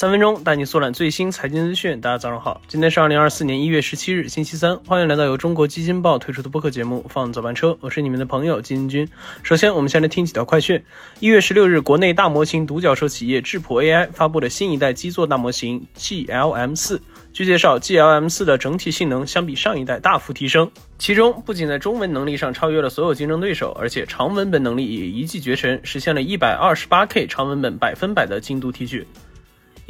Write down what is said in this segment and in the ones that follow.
三分钟带你速览最新财经资讯。大家早上好，今天是二零二四年一月十七日，星期三。欢迎来到由中国基金报推出的播客节目《放早班车》，我是你们的朋友基金君。首先，我们先来听几条快讯。一月十六日，国内大模型独角兽企业智谱 AI 发布了新一代基座大模型 GLM 四。据介绍，GLM 四的整体性能相比上一代大幅提升，其中不仅在中文能力上超越了所有竞争对手，而且长文本能力也一骑绝尘，实现了一百二十八 K 长文本百分百的精度提取。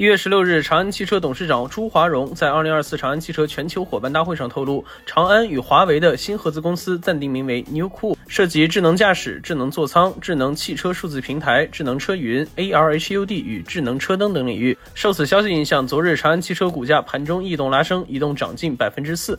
一月十六日，长安汽车董事长朱华荣在二零二四长安汽车全球伙伴大会上透露，长安与华为的新合资公司暂定名为 NewCool，涉及智能驾驶、智能座舱、智能汽车数字平台、智能车云、ARHUD 与智能车灯等领域。受此消息影响，昨日长安汽车股价盘中异动拉升，移动涨近百分之四。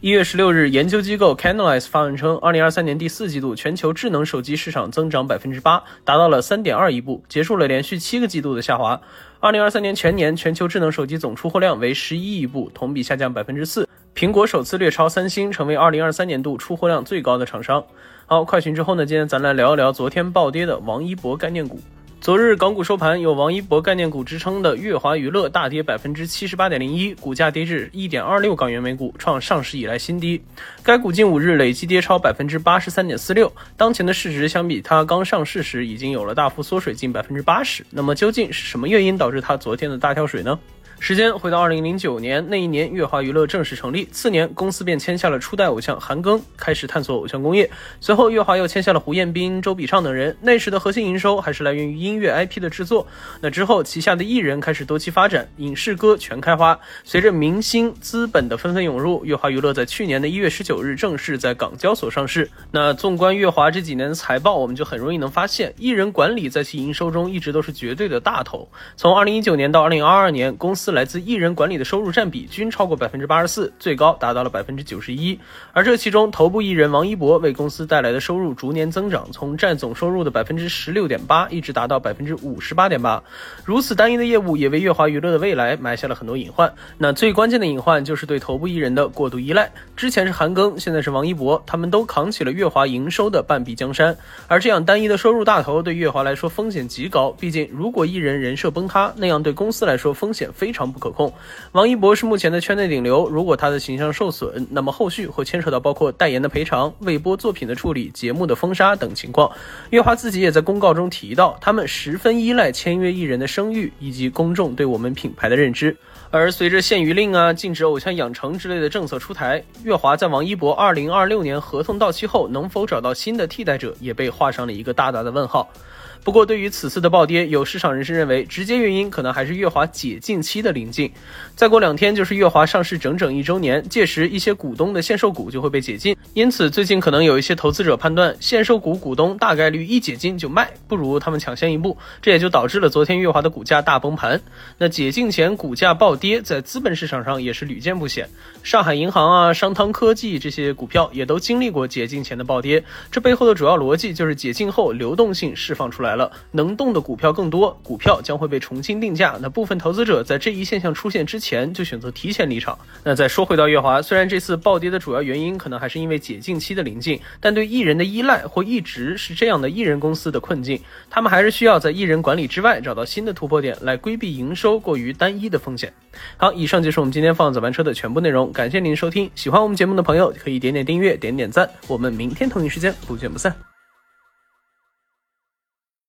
一月十六日，研究机构 Canalys 发文称，二零二三年第四季度全球智能手机市场增长百分之八，达到了三点二亿部，结束了连续七个季度的下滑。二零二三年全年全球智能手机总出货量为十一亿部，同比下降百分之四。苹果首次略超三星，成为二零二三年度出货量最高的厂商。好，快讯之后呢？今天咱来聊一聊昨天暴跌的王一博概念股。昨日港股收盘，有王一博概念股支撑的乐华娱乐大跌百分之七十八点零一，股价跌至一点二六港元每股，创上市以来新低。该股近五日累计跌超百分之八十三点四六，当前的市值相比它刚上市时已经有了大幅缩水近百分之八十。那么究竟是什么原因导致它昨天的大跳水呢？时间回到二零零九年，那一年乐华娱乐正式成立，次年公司便签下了初代偶像韩庚，开始探索偶像工业。随后乐华又签下了胡彦斌、周笔畅等人，那时的核心营收还是来源于音乐 IP 的制作。那之后旗下的艺人开始多期发展，影视歌全开花。随着明星资本的纷纷涌入，乐华娱乐在去年的一月十九日正式在港交所上市。那纵观乐华这几年的财报，我们就很容易能发现，艺人管理在其营收中一直都是绝对的大头。从二零一九年到二零二二年，公司来自艺人管理的收入占比均超过百分之八十四，最高达到了百分之九十一。而这其中，头部艺人王一博为公司带来的收入逐年增长，从占总收入的百分之十六点八，一直达到百分之五十八点八。如此单一的业务，也为乐华娱乐的未来埋下了很多隐患。那最关键的隐患就是对头部艺人的过度依赖。之前是韩庚，现在是王一博，他们都扛起了乐华营收的半壁江山。而这样单一的收入大头，对乐华来说风险极高。毕竟，如果艺人人设崩塌，那样对公司来说风险非常不可控。王一博是目前的圈内顶流，如果他的形象受损，那么后续会牵扯到包括代言的赔偿、未播作品的处理、节目的封杀等情况。月华自己也在公告中提到，他们十分依赖签约艺人的声誉以及公众对我们品牌的认知。而随着限娱令啊、禁止偶像养成之类的政策出台，月华在王一博二零二六年合同到期后能否找到新的替代者，也被画上了一个大大的问号。不过，对于此次的暴跌，有市场人士认为，直接原因可能还是乐华解禁期的临近。再过两天就是乐华上市整整一周年，届时一些股东的限售股就会被解禁。因此，最近可能有一些投资者判断，限售股股东大概率一解禁就卖，不如他们抢先一步。这也就导致了昨天乐华的股价大崩盘。那解禁前股价暴跌，在资本市场上也是屡见不鲜。上海银行啊、商汤科技这些股票也都经历过解禁前的暴跌。这背后的主要逻辑就是解禁后流动性释放出来来。了，能动的股票更多，股票将会被重新定价。那部分投资者在这一现象出现之前就选择提前离场。那再说回到月华，虽然这次暴跌的主要原因可能还是因为解禁期的临近，但对艺人的依赖或一直是这样的艺人公司的困境，他们还是需要在艺人管理之外找到新的突破点，来规避营收过于单一的风险。好，以上就是我们今天放早班车的全部内容，感谢您收听。喜欢我们节目的朋友可以点点订阅，点点赞。我们明天同一时间不见不散。